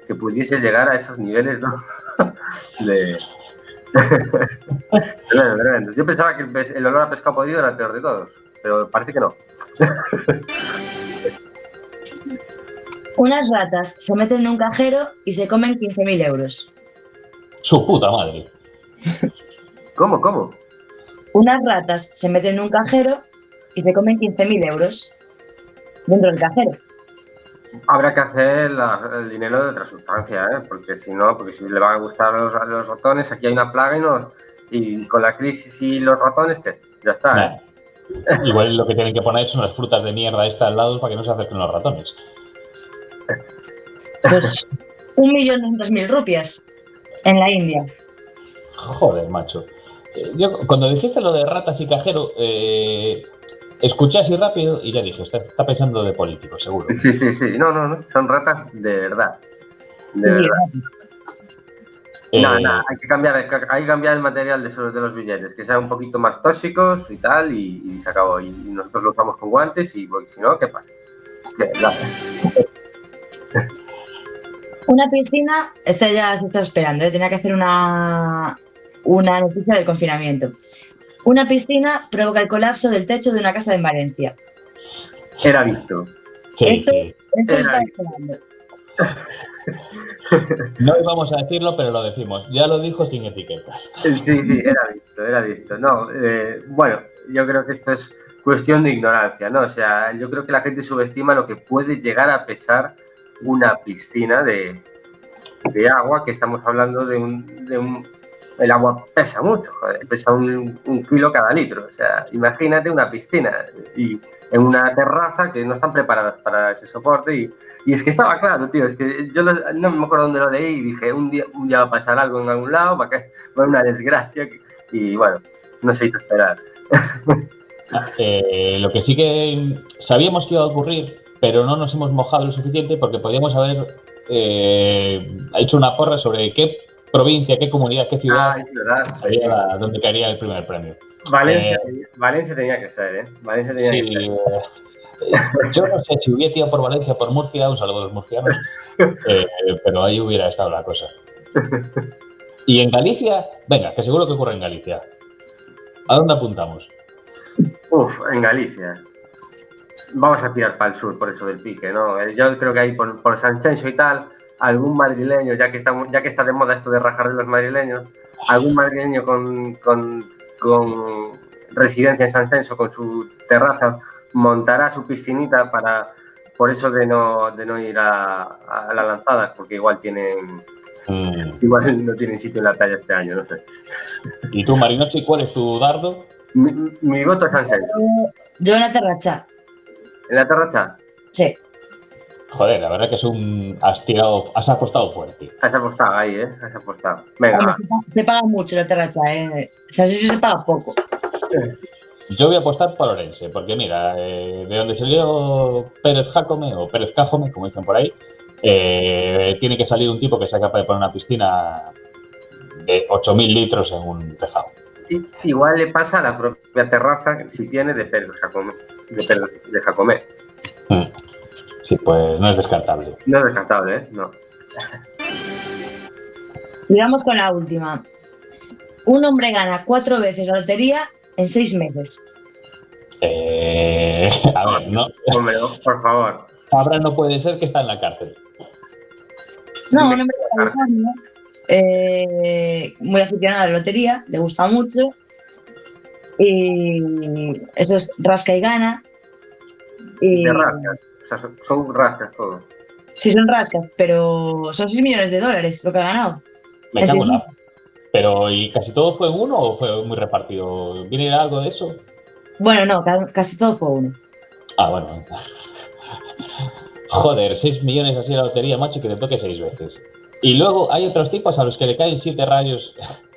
que pudiese llegar a esos niveles, ¿no? de... Yo pensaba que el, el olor a pescado podrido era el peor de todos, pero parece que no. Unas ratas se meten en un cajero y se comen 15.000 euros. su puta madre. ¿Cómo, cómo? Unas ratas se meten en un cajero y se comen 15.000 euros dentro del cajero. Habrá que hacer la- el dinero de otra sustancia, ¿eh? porque si no, porque si le van a gustar los, a los ratones, aquí hay una plaga y, nos, y con la crisis y los ratones, ¿qué? Ya está. Nah. ¿eh? Igual lo que tienen que poner son las frutas de mierda esta al lado para que no se acerquen los ratones. Pues un millón doscientos mil rupias en la India. Joder, macho. Eh, Yo cuando dijiste lo de ratas y cajero, eh, escuché así rápido y ya dije, está, está pensando de político, seguro. Sí, sí, sí. No, no, no. Son ratas de verdad. De Sí, verdad. Eh, No, no, hay que cambiar, hay que cambiar el material de, esos- de los billetes, que sean un poquito más tóxicos y tal, y, y se acabó. Y, y nosotros lo usamos con guantes y porque si no, ¿qué pasa? ¿Qué? Una piscina, esta ya se está esperando, ¿eh? tenía que hacer una, una noticia del confinamiento. Una piscina provoca el colapso del techo de una casa en Valencia. Era visto. sí, esto- sí. Esto está Era- esperando. No íbamos a decirlo, pero lo decimos. Ya lo dijo sin etiquetas. Sí, sí, era visto, era visto. No, eh, bueno, yo creo que esto es cuestión de ignorancia, ¿no? O sea, yo creo que la gente subestima lo que puede llegar a pesar una piscina de, de agua, que estamos hablando de un, de un... El agua pesa mucho, pesa un, un kilo cada litro. O sea, imagínate una piscina y en una terraza que no están preparadas para ese soporte y, y es que estaba claro, tío, es que yo lo- no me acuerdo dónde lo leí y dije, un día, un día va a pasar algo en algún lado, va a caer- una desgracia y bueno, no se hizo esperar. Eh, lo que sí que sabíamos que iba a ocurrir, pero no nos hemos mojado lo suficiente porque podíamos haber eh, hecho una porra sobre qué provincia, qué comunidad, qué ciudad Ah, es verdad. sería la- donde caería el primer premio. Valencia, Valencia tenía que ser, ¿eh? Valencia tenía Sí, que ser. eh, yo no sé si hubiera ido por Valencia o por Murcia, un saludo a los murcianos, eh, pero ahí hubiera estado la cosa. Y en Galicia, venga, que seguro que ocurre en Galicia. ¿A dónde apuntamos? Uf, en Galicia. Vamos a tirar para el sur por eso del pique, ¿no? Eh, Yo creo que ahí por, por San Censo y tal, algún madrileño, ya que, estamos, ya que está de moda esto de rajar de los madrileños, algún madrileño con, con, con residencia en San Censo, con su terraza, montará su piscinita para, por eso de no, de no ir a, a la lanzada, porque igual tienen, Mm, igual no tienen sitio en la playa este año, no sé. ¿Y tú, Marinoche, cuál es tu dardo? Mi, mi voto es San Censo. Yo en la terracha. ¿En la terraza? Sí. Joder, la verdad que es un. Has tirado. Has apostado fuerte. Has apostado ahí, ¿eh? Has apostado. Venga, Hombre, se paga- se paga mucho la terracha, ¿eh? O sea, sí se paga poco. Yo voy a apostar por Orense, porque mira, eh, de donde salió Pérez Jacome o Pérez Cájome, como dicen por ahí, eh, tiene que salir un tipo que sea capaz de poner una piscina de 8.000 litros en un tejado. Igual le pasa a la propia terraza, si tiene, de Pedro Jacome. De, Pedro, de Jacomé. Mm. Sí, pues no es descartable. No es descartable, ¿eh? No. Y vamos con la última. Un hombre gana cuatro veces la lotería en seis meses. Eh, a ver, no, Hombre, por favor. Fabra no puede ser que está en la cárcel. No, un hombre de California, eh, muy aficionado a la lotería, le gusta mucho. Y eso es rasca y gana. Y, De rascas. O sea, son, son rascas todo. sí, son rascas, pero son 6 millones de dólares lo que ha ganado. Me cago en la- Pero, ¿y casi todo fue en uno o fue muy repartido? ¿Viene algo de eso? Bueno, no, ca- casi todo fue uno. Ah, bueno. Joder, 6 millones así la lotería, macho, y que te toque seis veces. Y luego hay otros tipos a los que le caen siete rayos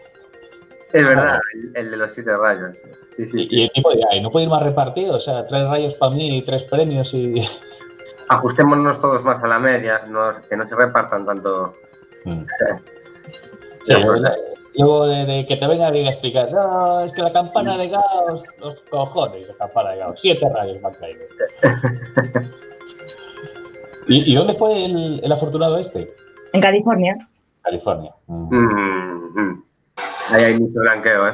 Es verdad, el, el de los siete rayos. Sí, sí, Y, sí. y el tipo dirá, "Ay, no puede ir más repartido, o sea, tres rayos para mí y tres premios y... Ajustémonos todos más a la media, no- que no se repartan tanto. Mm. Luego de, de que te venga alguien a explicar, no, es que la campana de Gauss, los cojones, la campana de Gauss, siete rayos me han caído. ¿Y, y dónde fue el, el afortunado este? En California. California. Mm. Mm, mm. Ahí hay mucho blanqueo, ¿eh?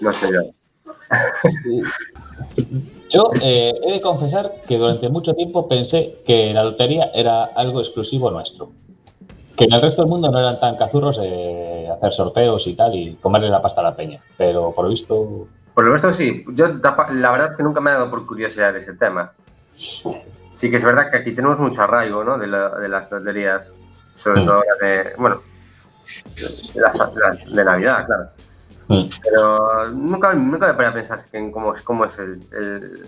No sé yo. Sí. Yo eh, he de confesar que durante mucho tiempo pensé que la lotería era algo exclusivo nuestro. Que en el resto del mundo no eran tan cazurros de hacer sorteos y tal y comerle la pasta a la peña. Pero por lo visto. Por lo visto sí. Yo la verdad es que nunca me ha dado por curiosidad ese tema. Sí que es verdad que aquí tenemos mucho arraigo, ¿no? De, la- de las loterías, sobre Mm. todo de, bueno, las, las de Navidad, claro. mm, Pero nunca, nunca me ponía a pensar en cómo, es- cómo es el, el-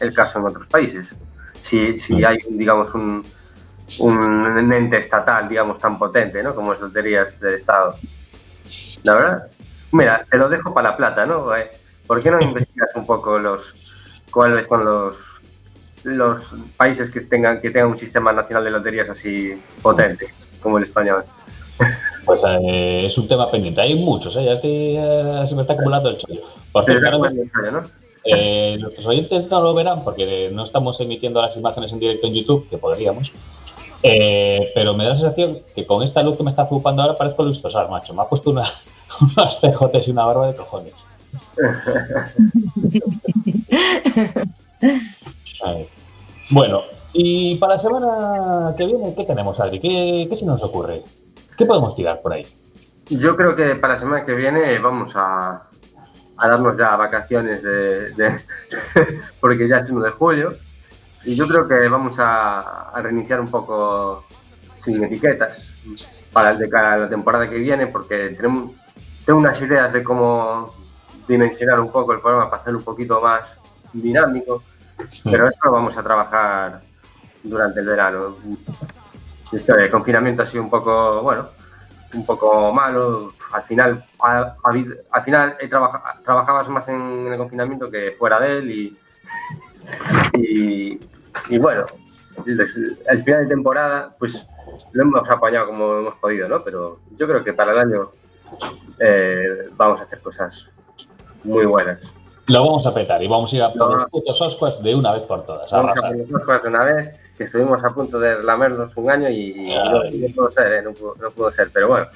el caso en otros países. Si, si Mm. hay, digamos, un, un ente estatal, digamos, tan potente, ¿no? Como es loterías del Estado. La verdad, mira, te lo dejo para la plata, ¿no? Eh, ¿Por qué no investigas un poco los cuáles son los los países que tengan que tengan un sistema nacional de loterías así potente como el español? Pues eh, es un tema pendiente. Hay muchos, ¿eh? ya estoy, eh, se me está acumulando el chollo. Por cierto, ¿no? Eh, nuestros oyentes no lo verán porque no estamos emitiendo las imágenes en directo en YouTube, que podríamos. Eh, pero me da la sensación que con esta luz que me está ocupando ahora parezco Luis Tosar, macho. Me ha puesto una, unas cejotes y una barba de cojones. A ver. Bueno, y para la semana que viene, ¿qué tenemos, Adri? ¿Qué, qué se nos ocurre? ¿Qué podemos tirar por ahí? Yo creo que para la semana que viene vamos a, a darnos ya vacaciones de, de- porque ya es 1 de julio y yo creo que vamos a, a reiniciar un poco sin etiquetas para el de cara a la temporada que viene porque tenemos, tengo unas ideas de cómo dimensionar un poco el programa para hacerlo un poquito más dinámico, pero esto lo vamos a trabajar durante el verano. Esto de confinamiento ha sido un poco, bueno, un poco malo. Al final, al final he trabaja- trabajabas más en el confinamiento que fuera de él y, y, y bueno, el, el final de temporada, pues lo hemos apañado como hemos podido, ¿no? Pero yo creo que para el año eh, vamos a hacer cosas muy buenas. Lo vamos a petar y vamos a ir a por No. los putos Oscars de una vez por todas. a Vamos a arrasar. poner las cosas de una vez, que estuvimos a punto de lamernos un año y, y no, pudo ser, ¿eh? no, pudo, no pudo ser, pero bueno.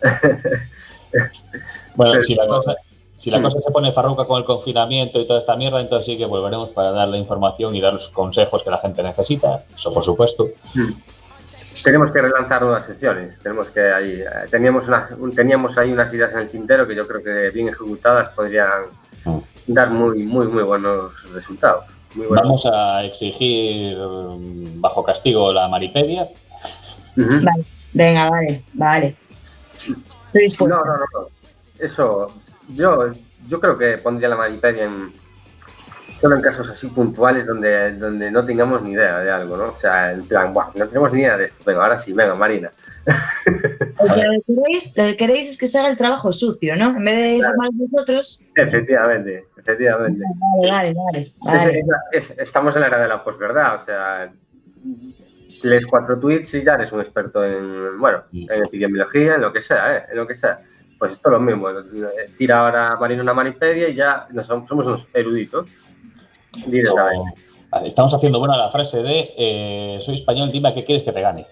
Bueno, Pero- si la cosa, si la cosa se pone farruca con el confinamiento y toda esta mierda, entonces sí que volveremos para dar la información y dar los consejos que la gente necesita. Eso, por supuesto. Tenemos que relanzar nuevas secciones. Tenemos que ahí, eh, teníamos, una, un- teníamos ahí unas ideas en el tintero que yo creo que bien ejecutadas podrían Mm. dar muy, muy, muy buenos resultados. Muy. Vamos a exigir mm, bajo castigo la Maripedia. Vale. Venga, vale, vale. Estoy dispuesto. No, no, no, no. Eso, yo, yo creo que pondría la Maripedia en solo en casos así puntuales donde, donde no tengamos ni idea de algo, ¿no? O sea, en plan, "Buah, no tenemos ni idea de esto. Venga, ahora sí, venga, Marina. Lo que queréis, lo que queréis es que se haga el trabajo sucio, ¿no? En vez de informar vosotros. Efectivamente, efectivamente. Vale, vale, vale. Es- vale. es- es- estamos en la era de la posverdad, o sea, lees cuatro tweets y ya eres un experto en, bueno, en epidemiología, en lo que sea, ¿eh? en lo que sea. Pues esto es lo mismo, tira ahora Marina una manipedia y ya nos- somos unos eruditos. Directamente. Vale, Estamos haciendo buena la frase de eh, soy español, dime a qué quieres que te gane.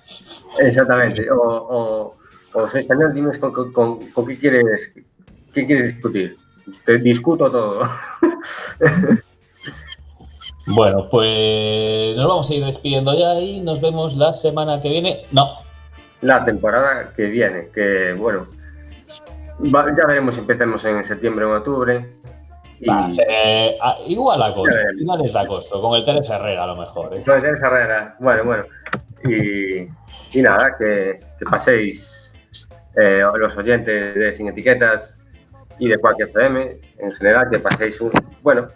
Exactamente. O, o, o soy español, dime con, con- con- con qué quieres qué quieres discutir. Te discuto todo. Bueno, pues nos vamos a ir despidiendo ya y nos vemos la semana que viene. No, la temporada que viene, que bueno, ya veremos si empecemos en septiembre o en octubre. Va a ah, igual agosto, Ya veremos. finales de agosto, con el Teresa Herrera a lo mejor. ¿eh? Con Teresa Herrera, bueno, bueno. Y, y nada, que, que paséis eh, los oyentes de Sin Etiquetas y de cualquier FM en general, que paséis un, bueno,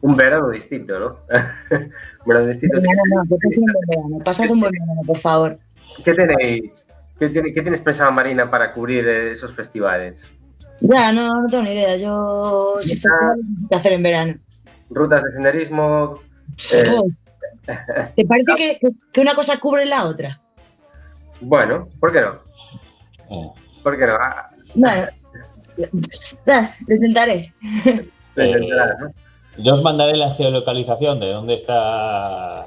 un verano distinto, ¿no? un verano distinto. Venga, no, no, que pase un buen verano. Pasad un buen verano, por favor. ¿Qué tenéis? ¿Qué, tiene- qué tienes pensado, Marina, para cubrir eh, esos festivales? Ya, no, no tengo ni idea. Yo que hacer en verano. Rutas de senderismo. eh, ¿Te parece que, que- una cosa cubre la otra? bueno, ¿por qué no? Eh, ¿Por qué no? Ah, Bueno, ah, lo intentaré. lo Eh, intentarás, ¿no? Yo os mandaré la geolocalización de dónde está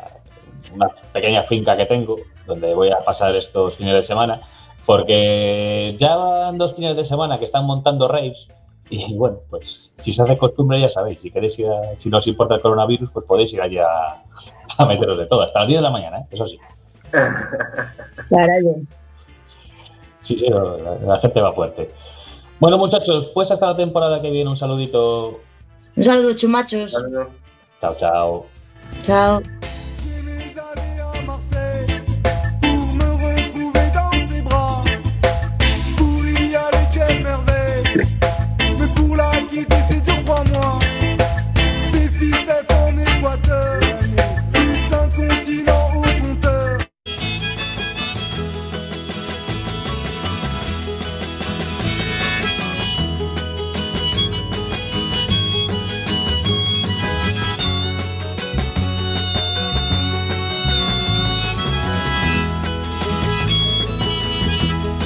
una pequeña finca que tengo, donde voy a pasar estos fines de semana, porque ya van dos fines de semana que están montando raves. Y bueno, pues si se hace costumbre, ya sabéis, si queréis ir a- si no os importa el coronavirus, pues podéis ir allá a, a meteros de todo, hasta las 10 de la mañana, ¿eh? eso sí. Caray. Sí, sí, la, la gente va fuerte. Bueno, muchachos, pues hasta la temporada que viene, un saludito. Un saludo, chumachos. Saludos. Chao, chao. Chao.